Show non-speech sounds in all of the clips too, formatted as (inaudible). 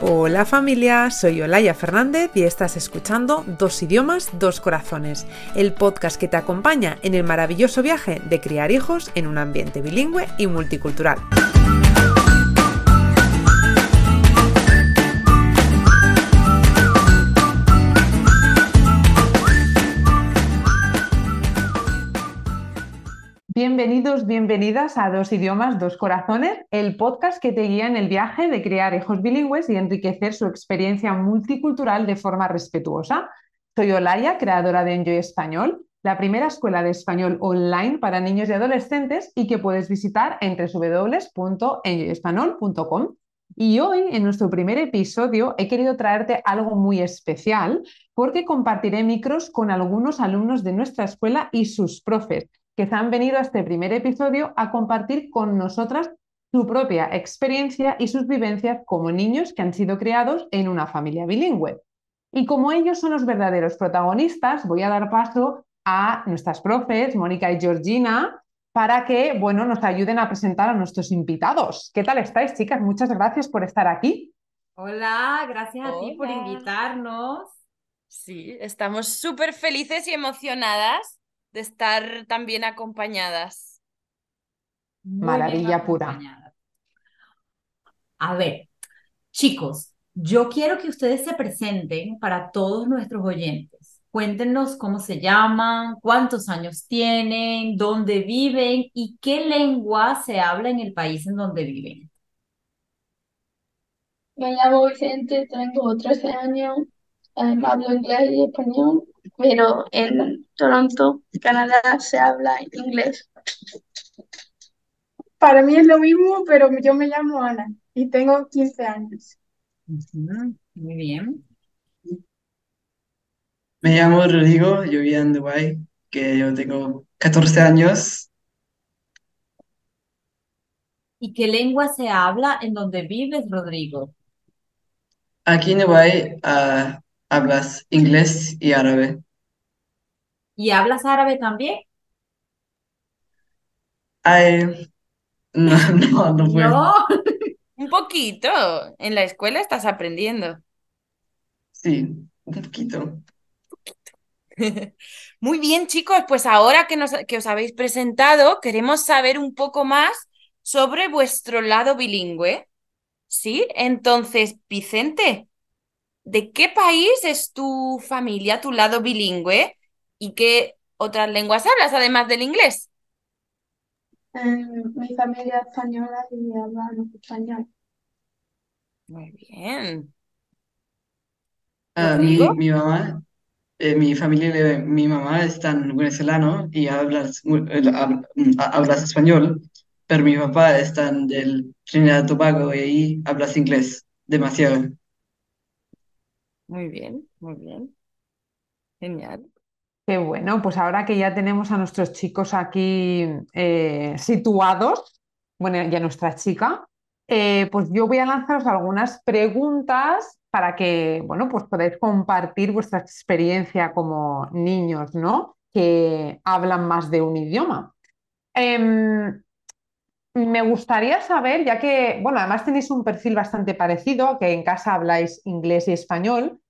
Hola familia, soy Olaya Fernández y estás escuchando Dos idiomas, dos corazones, el podcast que te acompaña en el maravilloso viaje de criar hijos en un ambiente bilingüe y multicultural. Bienvenidos, bienvenidas a Dos Idiomas, Dos Corazones, el podcast que te guía en el viaje de crear hijos bilingües y enriquecer su experiencia multicultural de forma respetuosa. Soy Olaya, creadora de Enjoy Español, la primera escuela de español online para niños y adolescentes y que puedes visitar en www.enjoyespanol.com. Y hoy, en nuestro primer episodio, he querido traerte algo muy especial porque compartiré micros con algunos alumnos de nuestra escuela y sus profes que se han venido a este primer episodio a compartir con nosotras su propia experiencia y sus vivencias como niños que han sido criados en una familia bilingüe. Y como ellos son los verdaderos protagonistas, voy a dar paso a nuestras profes, Mónica y Georgina, para que bueno, nos ayuden a presentar a nuestros invitados. ¿Qué tal estáis, chicas? Muchas gracias por estar aquí. Hola, gracias a ti por invitarnos. Sí, estamos súper felices y emocionadas de estar tan bien acompañadas. Maravilla pura. A ver, chicos, yo quiero que ustedes se presenten para todos nuestros oyentes. Cuéntenos cómo se llaman, cuántos años tienen, dónde viven y qué lengua se habla en el país en donde viven. Me llamo Vicente, tengo 13 años, eh, hablo inglés y español pero en Toronto, Canadá, se habla inglés. Para mí es lo mismo, pero yo me llamo Ana y tengo 15 años. Muy bien. Me llamo Rodrigo, yo vivo en Dubái, que yo tengo 14 años. ¿Y qué lengua se habla en donde vives, Rodrigo? Aquí en Dubái ah, hablas inglés y árabe. ¿Y hablas árabe también? Ay, no, (laughs) no, no puedo. No. Un poquito. En la escuela estás aprendiendo. Sí, un poquito. (laughs) Muy bien, chicos, pues ahora que, nos, que os habéis presentado, queremos saber un poco más sobre vuestro lado bilingüe. ¿Sí? Entonces, Vicente, ¿de qué país es tu familia, tu lado bilingüe? ¿Y qué otras lenguas hablas además del inglés? mi familia es española y hablan español. Muy bien. Ah, mi, mi mamá, eh, mi familia, mi mamá es tan venezolano y hablas, mm, hablas español, pero mi papá es tan del Trinidad y Tobago y ahí hablas inglés demasiado. Muy bien, muy bien. Genial. Qué bueno, pues ahora que ya tenemos a nuestros chicos aquí eh, situados, bueno, y a nuestra chica, eh, pues yo voy a lanzaros algunas preguntas para que, bueno, pues podáis compartir vuestra experiencia como niños, ¿no? Que hablan más de un idioma. Em, me gustaría saber, ya que, bueno, además tenéis un perfil bastante parecido, que en casa habláis inglés y español,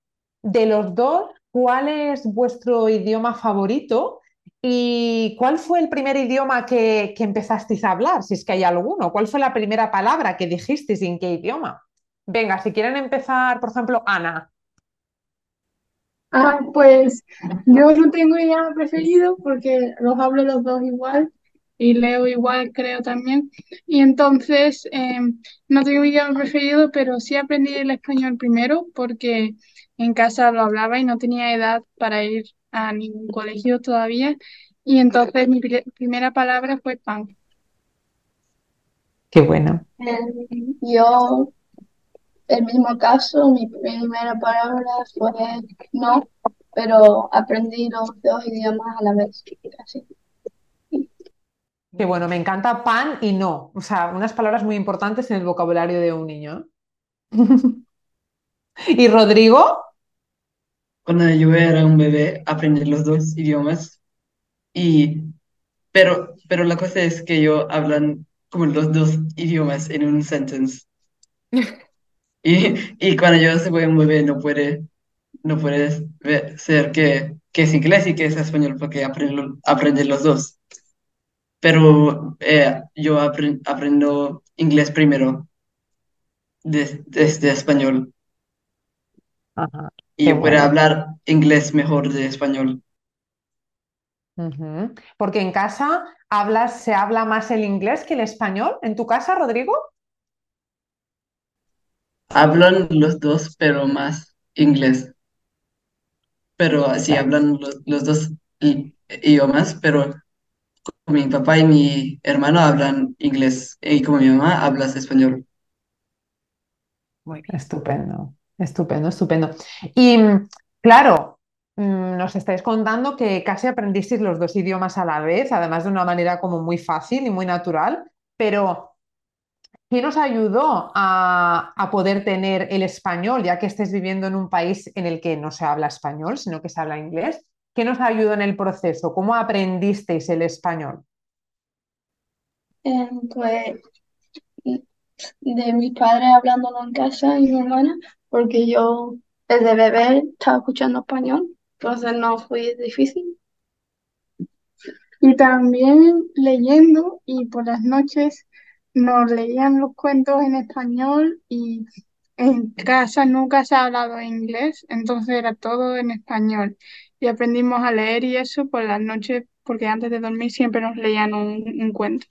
de los dos, ¿cuál es vuestro idioma favorito? ¿Y cuál fue el primer idioma que, empezasteis a hablar? Si es que hay alguno. ¿Cuál fue la primera palabra que dijisteis y en qué idioma? Venga, si quieren empezar, por ejemplo, Ana. Ah, pues yo no tengo idioma preferido porque los hablo los dos igual y leo igual, creo también. Y entonces em, no tengo idioma preferido, pero sí aprendí el español primero porque en casa lo hablaba y no tenía edad para ir a ningún colegio todavía. Y entonces mi primera palabra fue pan. Qué bueno. Yo, el mismo caso, mi primera palabra fue no, pero aprendí los dos idiomas a la vez. Así. Qué bueno, me encanta pan y no. O sea, unas palabras muy importantes en el vocabulario de un niño. (laughs) ¿Y Rodrigo? Cuando yo era un bebé, aprendí los dos idiomas Y, pero, pero la cosa es que yo hablan como los dos idiomas en un sentence. (laughs) Y, y cuando yo voy a mover no puede, no puede ser que, que es inglés y que es español porque aprendo, aprenden los dos. Pero eh, yo apren- aprendo inglés primero des- desde español Ajá, y qué bueno. hablar inglés mejor de español. Porque en casa hablas, se habla más el inglés que el español. ¿En tu casa, Rodrigo? Hablan los dos, pero más inglés. Pero así hablan los, los dos idiomas, pero mi papá y mi hermano hablan inglés y como mi mamá hablas español. Muy bien. Estupendo, estupendo, estupendo. Y claro, mm, nos estáis contando que casi aprendisteis los dos idiomas a la vez, además de una manera como muy fácil y muy natural, pero ¿qué nos ayudó a, poder tener el español, ya que estáis viviendo en un país en el que no se habla español, sino que se habla inglés? ¿Qué nos ayudó en el proceso? ¿Cómo aprendisteis el español? Eh, pues de mis padres hablándolo en casa y mi hermana, porque yo desde bebé estaba escuchando español, entonces no fue difícil. Y también leyendo y por las noches nos leían los cuentos en español y en casa nunca se ha hablado inglés, entonces era todo en español. Y aprendimos a leer y eso por las noches, porque antes de dormir siempre nos leían un, un cuento.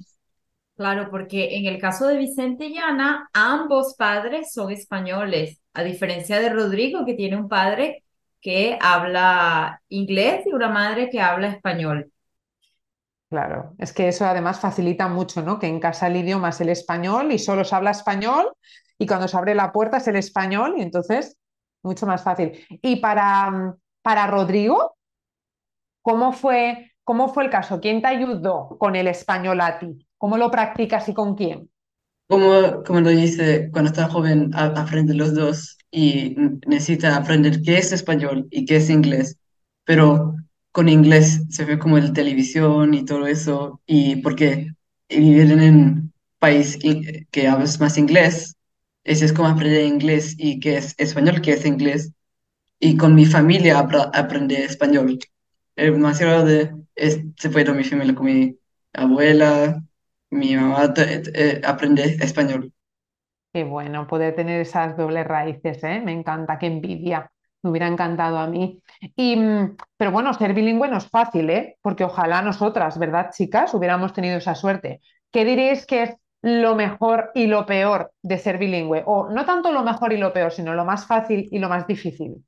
Claro, porque en el caso de Vicente y Ana, ambos padres son españoles, a diferencia de Rodrigo, que tiene un padre que habla inglés y una madre que habla español. Claro, es que eso además facilita mucho, ¿no? Que en casa el idioma es el español y solo se habla español y cuando se abre la puerta es el español y entonces mucho más fácil. Y para, para Rodrigo, ¿cómo fue, cómo fue el caso? ¿Quién te ayudó con el español a ti? ¿Cómo lo practicas y con quién? Como, como lo dice, cuando está joven a- aprende los dos y necesita aprender qué es español y qué es inglés, pero con inglés se ve como el televisión y todo eso, y porque vivir en un país que hablas más inglés, eso es como aprender inglés y qué es español, qué es inglés, y con mi familia aprende español. Eh, demasiado de, es, se fue con mi familia, con mi abuela, mi mamá eh, aprende español. Qué bueno poder tener esas dobles raíces, ¿eh? Me encanta, qué envidia. Me hubiera encantado a mí. Y, mm, pero bueno, ser bilingüe no es fácil, ¿eh? Porque ojalá nosotras, ¿verdad, chicas? Hubiéramos tenido esa suerte. ¿Qué diréis que es lo mejor y lo peor de ser bilingüe? O no tanto lo mejor y lo peor, sino lo más fácil y lo más difícil.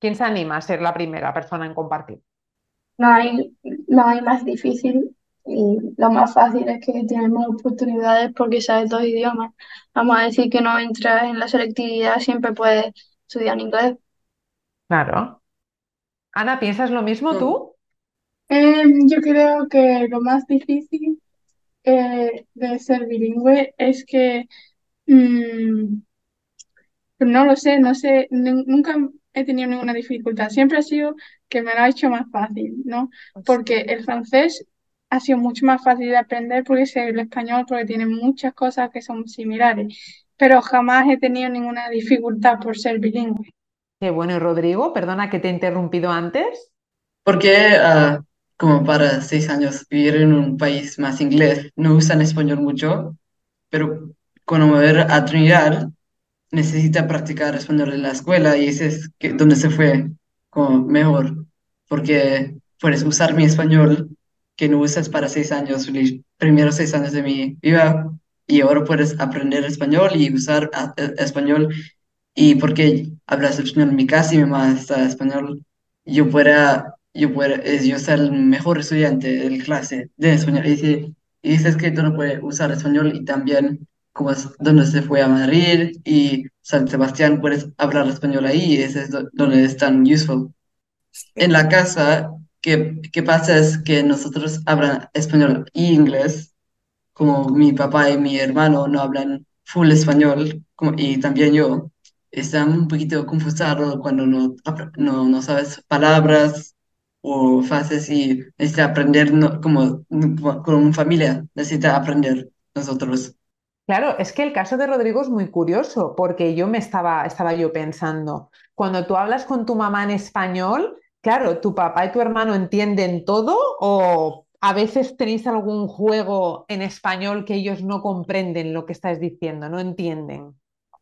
¿Quién se anima a ser la primera persona en compartir? No hay, no hay más difícil y lo más fácil es que tienes más oportunidades porque sabes dos idiomas. Vamos a decir que no entras en la selectividad, siempre puedes estudiar inglés. Claro. Ana, ¿piensas lo mismo No. tú? Em, yo creo que lo más difícil eh, de ser bilingüe es que mm, Pues no lo sé, no sé, nun- nunca he tenido ninguna dificultad. Siempre ha sido que me lo ha hecho más fácil, ¿no? Porque el francés ha sido mucho más fácil de aprender porque sé el español, porque tiene muchas cosas que son similares. Pero jamás he tenido ninguna dificultad por ser bilingüe. Qué bueno, y Rodrigo, perdona que te he interrumpido antes. Porque ah, como para seis años vivir en un país más inglés, no usan español mucho, pero cuando me voy a Trinidad, necesita practicar español en la escuela y ese es que, donde se fue como mejor, porque puedes usar mi español que no usas para seis años, los primeros seis años de mi vida, y ahora puedes aprender español y usar ah, eh, español, y porque hablas español en mi casa y mi mamá está español, yo pueda, yo pueda, es, yo ser el mejor estudiante de la clase de español, y dice, y dices que tú no puedes usar español y también como es donde se fue a Madrid y San Sebastián, puedes hablar español ahí ese es do- donde es tan useful. En la casa, ¿qué, qué pasa? Es que nosotros hablan español y inglés, como mi papá y mi hermano no hablan full español, como, y también yo. Están un poquito confusados cuando no, no, no sabes palabras o fases y necesita aprender no, como, como familia, necesita aprender nosotros. Claro, es que el caso de Rodrigo es muy curioso, porque yo me estaba, estaba yo pensando, cuando tú hablas con tu mamá en español, claro, tu papá y tu hermano entienden todo o a veces tenéis algún juego en español que ellos no comprenden lo que estás diciendo, no entienden.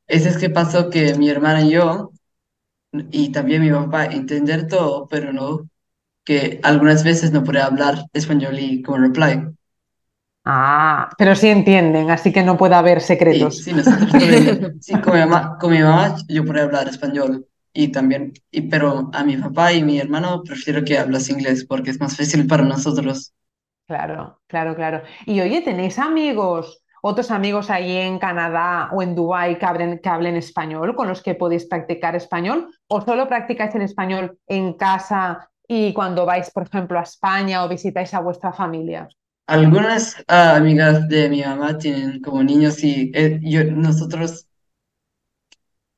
Ese es que pasó que mi hermana y yo, y también mi papá, entender todo, pero no, que algunas veces no puede hablar español y como reply. Ah, pero sí entienden, así que no puede haber Sí, secretos. sí, nosotros (laughs) también, sí, con mi mamá, con mi mamá yo puedo hablar español y también, y, pero a mi papá y mi hermano prefiero que hables inglés porque es más fácil para nosotros. Claro, claro, claro. Y oye, ¿tenéis amigos, otros amigos ahí en Canadá o en Dubái que hablen, que hablen español, con los que podéis practicar español? ¿O solo practicáis el español en casa y cuando vais, por ejemplo, a España o visitáis a vuestra familia? Algunas ah, amigas de mi mamá tienen como niños y eh, yo, nosotros,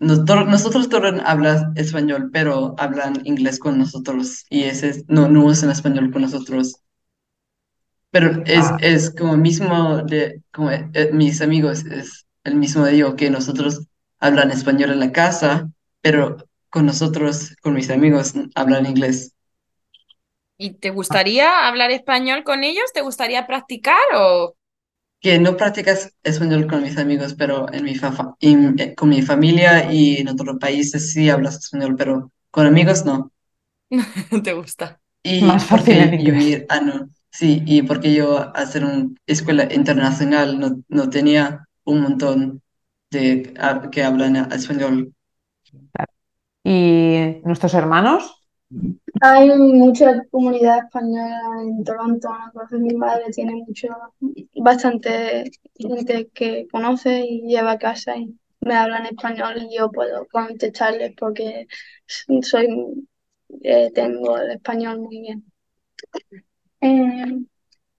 nosotros, nosotros todos hablan español, pero hablan inglés con nosotros y ese es- no, no usan español con nosotros. Pero es, Ah, es como mismo de, como eh, eh, mis amigos, es el mismo de yo, que nosotros hablan español en la casa, pero con nosotros, con mis amigos, hablan inglés. ¿Y te gustaría hablar español con ellos? ¿Te gustaría practicar o Que no practicas español con mis amigos, pero en mi fa- eh, con mi familia y en otros países sí hablas español, pero con amigos no. no (laughs) te gusta? más Y fácil en porque yo inglés. ir, ah, no, sí, y porque yo hacer una escuela internacional no, no tenía un montón de ah, que hablan español. ¿Y nuestros hermanos? Hay mucha comunidad española en Toronto, entonces mi madre tiene mucho, bastante gente que conoce y lleva a casa y me hablan español y yo puedo contestarles porque soy, eh, tengo el español muy bien. Eh,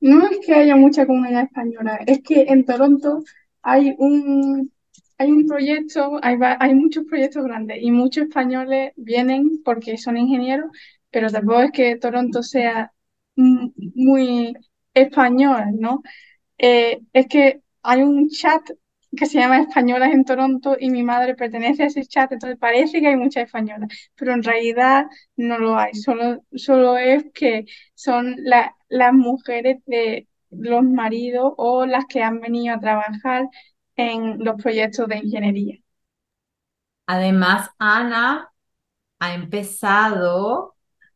no es que haya mucha comunidad española, es que en Toronto hay un, hay un proyecto, hay, hay muchos proyectos grandes y muchos españoles vienen porque son ingenieros, pero tampoco es que Toronto sea muy español, ¿no? Eh, es que hay un chat que se llama Españolas en Toronto y mi madre pertenece a ese chat, entonces parece que hay muchas españolas, pero en realidad no lo hay, solo, solo es que son la- las mujeres de los maridos o las que han venido a trabajar en los proyectos de ingeniería. Además, Ana ha empezado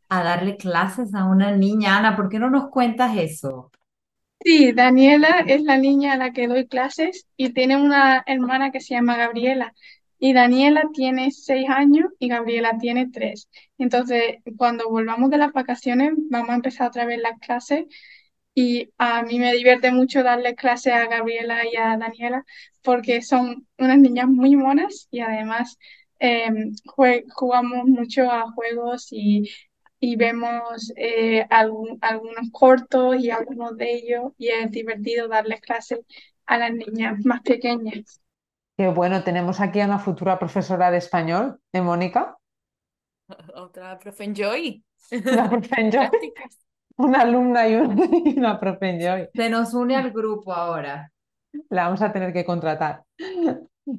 a darle clases a una niña. Ana, ¿por qué no nos cuentas eso? Sí, Daniela es la niña a la que doy clases y tiene una hermana que se llama Gabriela. Y Daniela tiene seis años y Gabriela tiene tres. Entonces, cuando volvamos de las vacaciones, vamos a empezar otra vez las clases y a mí me divierte mucho darle clases a Gabriela y a Daniela porque son unas niñas muy monas y además eh, jugamos mucho a juegos y, y vemos eh, algún- algunos cortos y algunos de ellos y es divertido darles clases a las niñas más pequeñas. Qué bueno, tenemos aquí a una futura profesora de español, ¿eh, Mónica? (laughs) Otra profe Joy. Una profe Joy. (laughs) una alumna y una, (laughs) y una profe Joy. Se nos une al grupo ahora. La vamos a tener que contratar.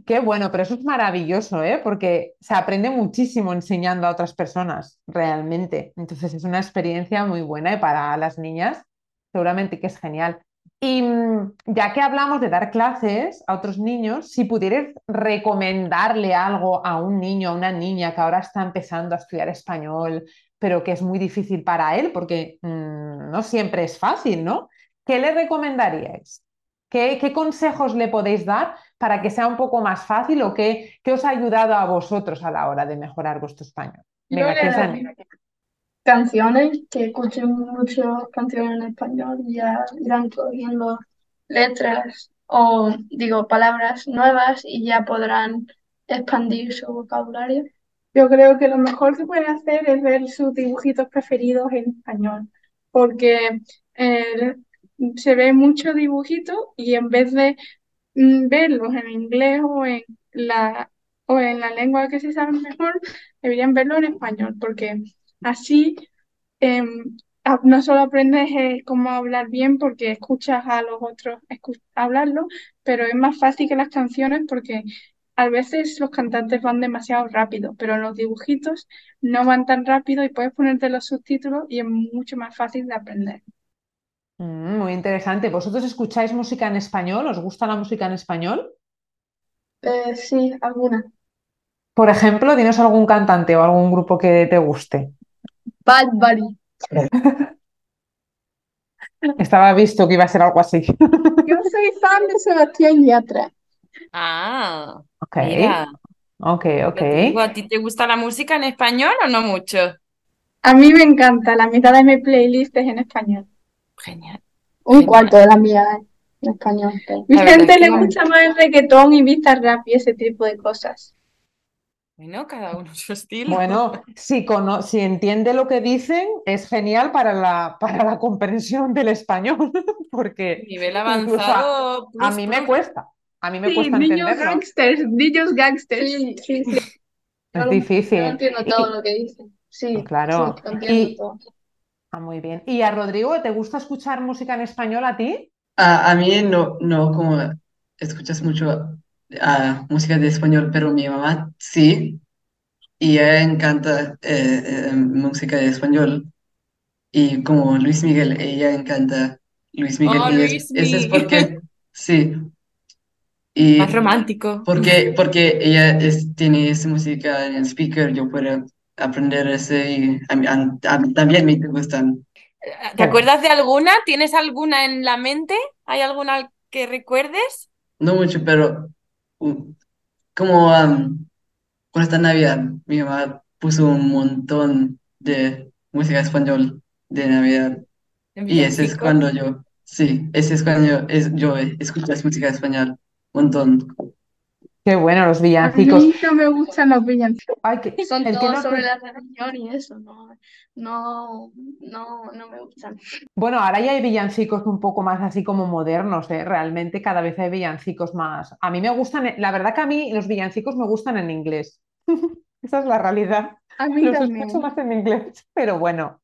Qué bueno, pero eso es maravilloso, ¿eh? Porque se aprende muchísimo enseñando a otras personas, realmente. Entonces es una experiencia muy buena y para las niñas seguramente que es genial. Y mm, ya que hablamos de dar clases a otros niños, si pudieras recomendarle algo a un niño, a una niña que ahora está empezando a estudiar español, pero que es muy difícil para él, porque mm, no siempre es fácil, ¿no? ¿Qué le recomendaríais? ¿Qué, qué consejos le podéis dar para que sea un poco más fácil o qué, qué os ha ayudado a vosotros a la hora de mejorar vuestro español? Venga, canciones, que escuchen muchas canciones en español y ya irán cogiendo letras o digo palabras nuevas y ya podrán expandir su vocabulario. Yo creo que lo mejor que pueden hacer es ver sus dibujitos preferidos en español, porque eh, se ve mucho dibujito y en vez de mm, verlos en inglés o en la, o en la lengua que se sabe mejor, deberían verlo en español, porque así em, a- no solo aprendes eh, cómo hablar bien porque escuchas a los otros hablarlo, pero es más fácil que las canciones porque a veces los cantantes van demasiado rápido, pero en los dibujitos no van tan rápido y puedes ponerte los subtítulos y es mucho más fácil de aprender. Mm, muy interesante. ¿Vosotros escucháis música en español? ¿Os gusta la música en español? Eh, sí, alguna. Por ejemplo, ¿tienes algún cantante o algún grupo que te guste? Bad Bunny. (laughs) Estaba visto que iba a ser algo así. Yo soy fan de Sebastián Yatra. Ah, Ok, mira. ok, ¿a ti te gusta la música en español o no mucho? A mí me encanta, la mitad de mi playlist es en español. Genial. Un Genial. cuarto de la mía eh, en español. Mi La verdad gente es le que- gusta más el reggaetón y vista rap y ese tipo de cosas. Bueno, cada uno su estilo. Bueno, (laughs) si, cono- si entiende lo que dicen, es genial para la, para la comprensión del español, (laughs) porque Nivel incluso a, avanzado. a plus, mí me plus. cuesta, a mí me Sí, cuesta niños entenderlo. gangsters, niños gangsters. Sí, sí, sí. Es (laughs) difícil. Yo entiendo Y- todo lo que dicen. Sí, Claro. sí, Y- todo. Ah, muy bien. ¿Y a Rodrigo, te gusta escuchar música en español a ti? A, a mí no, no como escuchas mucho ah, música de español, pero mi mamá sí, y a ella encanta eh, eh, música de español, y como Luis Miguel, ella encanta Luis Miguel, Oh, y es- Luis eso es Miguel. porque, (laughs) sí, y Más romántico. porque, porque ella es, tiene esa música en el speaker, yo puedo aprender ese, y a a- a también me gustan. ¿Te acuerdas de alguna? ¿Tienes alguna en la mente? ¿Hay alguna que recuerdes? No mucho, pero uh, como um, con esta Navidad, mi mamá puso un montón de música español de Navidad. ¿En Y ese es cuando yo, sí, ese es cuando yo, es, yo escucho la música español. Un montón. Qué bueno, los A mí villancicos. no me gustan los villancicos. Ay, que- Son el que no sobre la religión y eso, no, no, no, no me gustan. Bueno, ahora ya hay villancicos un poco más así como modernos, ¿eh? Realmente cada vez hay villancicos más. A mí me gustan, la verdad que a mí los villancicos me gustan en inglés. (laughs) Esa es la realidad. A mí Los también. escucho más en inglés, pero bueno,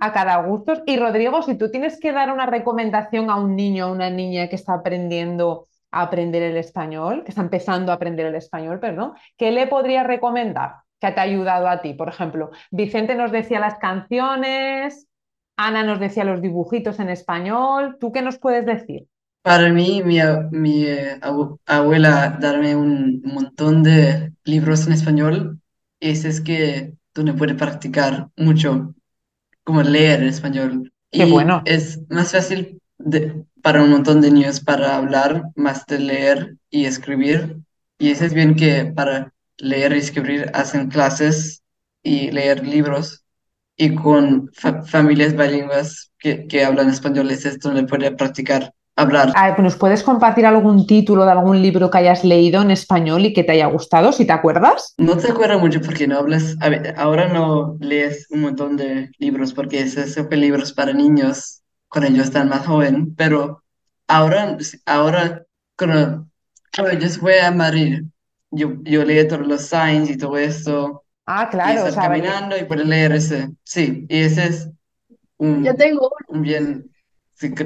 a cada gusto. Y Rodrigo, si tú tienes que dar una recomendación a un niño o una niña que está aprendiendo a aprender el español, que está empezando a aprender el español, perdón, ¿qué le podrías recomendar que te ha ayudado a ti? Por ejemplo, Vicente nos decía las canciones, Ana nos decía los dibujitos en español. ¿Tú qué nos puedes decir? Para mí, mi, mi eh, abu- abuela darme un montón de libros en español, ese es que donde puede practicar mucho, como leer en español. Qué Y bueno. es más fácil de- para un montón de niños para hablar, más de leer y escribir. Y eso es bien que para leer y escribir hacen clases y leer libros. Y con fa- familias bilingües que, que hablan español, es donde puede practicar hablar. ¿Nos puedes compartir algún título de algún libro que hayas leído en español y que te haya gustado, si te acuerdas? No te acuerdas mucho porque no hablas, a ver, ahora no lees un montón de libros porque esos son libros para niños cuando ellos están más joven, pero ahora, ahora cuando, cuando yo fui a Madrid, yo, yo leí todos los signs y todo esto, Ah, y claro, o estar sea, vale. caminando y poder leer ese, sí, y ese es un, Yo tengo un bien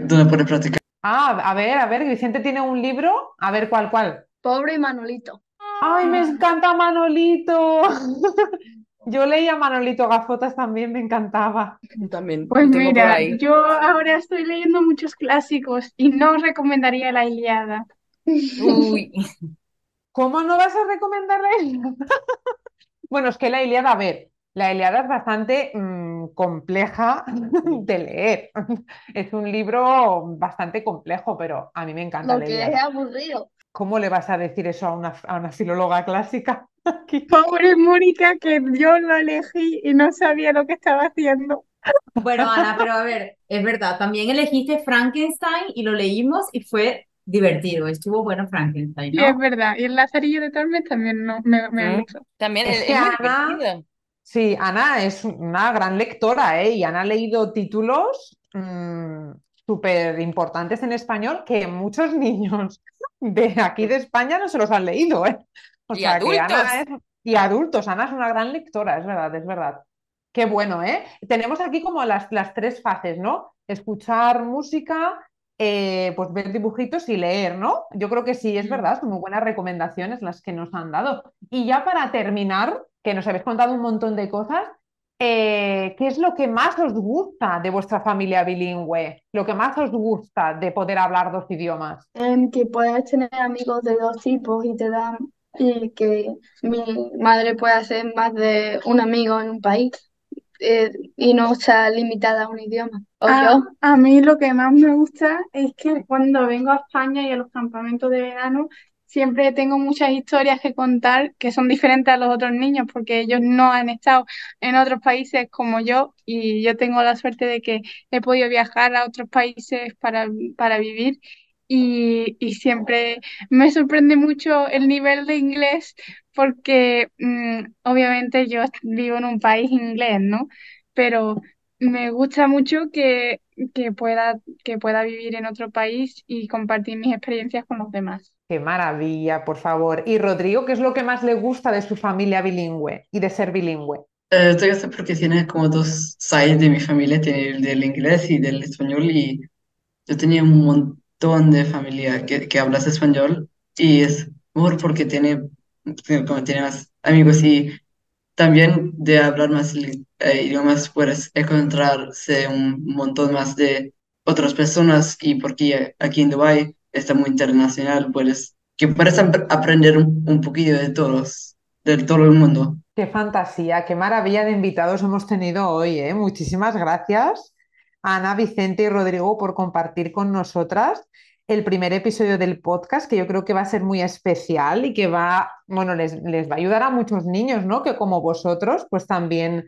donde puedes practicar. Ah, a ver, a ver, Vicente tiene un libro. A ver, ¿cuál, cuál? Pobre Manolito. ¡Ay, me encanta Manolito! (laughs) Yo leía Manolito Gafotas también, me encantaba. También Pues mira, yo ahora estoy leyendo muchos clásicos y no os recomendaría La Ilíada. Uy, (laughs) ¿Cómo no vas a recomendar la Ilíada? (laughs) Bueno, es que la Ilíada, a ver, la Ilíada es bastante mm, compleja (laughs) de leer. Es un libro bastante complejo, pero a mí me encanta Lo la que es Ilíada. aburrido. ¿Cómo le vas a decir eso a una, a una filóloga clásica? (laughs) Aquí. Pobre Mónica, que yo lo elegí y no sabía lo que estaba haciendo. Bueno, Ana, pero a ver, es verdad, también elegiste Frankenstein y lo leímos y fue divertido, estuvo bueno Frankenstein, es verdad, y el Lazarillo de Tormes también no, me, me Mm. gustó. también Es es, es Ana- divertido. Sí, Ana es una gran lectora, ¿eh? Y Ana ha leído títulos súper importantes en español que muchos (laughs) niños de aquí de España no se los han leído, ¿eh? O Y sea que Ana adultos. es... Y adultos, Ana es una gran lectora, es verdad, es verdad. Qué bueno, ¿eh? Tenemos aquí como las, las tres fases, ¿no? Escuchar música, eh, pues ver dibujitos y leer, ¿no? Yo creo que sí, es verdad, son muy buenas recomendaciones las que nos han dado. Y ya para terminar, que nos habéis contado un montón de cosas, eh, ¿qué es lo que más os gusta de vuestra familia bilingüe? Lo que más os gusta de poder hablar dos idiomas. Em, que puedes tener amigos de dos tipos y te dan, y que mi madre puede hacer más de un amigo en un país eh, y no está limitada a un idioma. O A, yo, a mí lo que más me gusta es que cuando vengo a España y a los campamentos de verano, siempre tengo muchas historias que contar que son diferentes a los otros niños porque ellos no han estado en otros países como yo y yo tengo la suerte de que he podido viajar a otros países para, para vivir y, y siempre me sorprende mucho el nivel de inglés porque mm, obviamente yo vivo en un país inglés, ¿no? Pero me gusta mucho que, que pueda, que pueda vivir en otro país y compartir mis experiencias con los demás. Qué maravilla, por favor. Y Rodrigo, ¿qué es lo que más le gusta de su familia bilingüe y de ser bilingüe? Eh, te gusta porque tiene como dos sides de mi familia, tiene el del inglés y del español y yo tenía un montón de familia que, que hablas español y es mejor porque tiene, tiene- como tiene más amigos y también de hablar más eh, idiomas puedes encontrarse un montón más de otras personas y porque aquí en Dubái está muy internacional, puedes, que puedes ap- aprender un, un poquillo de todos, de todo el mundo. Qué fantasía, qué maravilla de invitados hemos tenido hoy, ¿eh? Muchísimas gracias, Ana, Vicente y Rodrigo, por compartir con nosotras el primer episodio del podcast, que yo creo que va a ser muy especial y que va, bueno, les, les va a ayudar a muchos niños, ¿no? Que como vosotros, pues también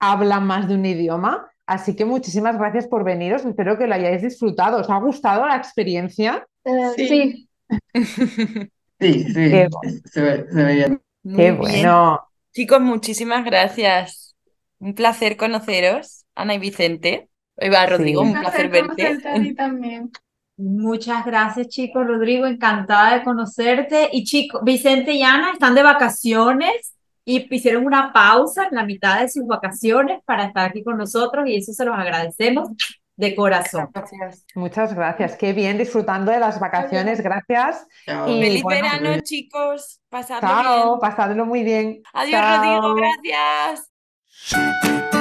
hablan más de un idioma. Así que muchísimas gracias por veniros. Espero que lo hayáis disfrutado. ¿Os ha gustado la experiencia? Eh, Sí. sí, (laughs) Sí, sí, Qué, se ve, se ve bien. Muy qué bien. bueno. Chicos, muchísimas gracias. Un placer conoceros, Ana y Vicente. Va, Rodrigo, Sí. Un un placer placer verte. conocerte a ti (laughs) también. Muchas gracias, chicos. Rodrigo, encantada de conocerte. Y chicos, Vicente y Ana están de vacaciones y hicieron una pausa en la mitad de sus vacaciones para estar aquí con nosotros y eso se los agradecemos de corazón. Gracias. Muchas gracias. Qué bien, disfrando de las vacaciones. Gracias. Chao. Y Feliz bueno, verano, chicos. Pasadlo chao, bien. pasadlo muy bien. Adiós, Rodrigo. Gracias.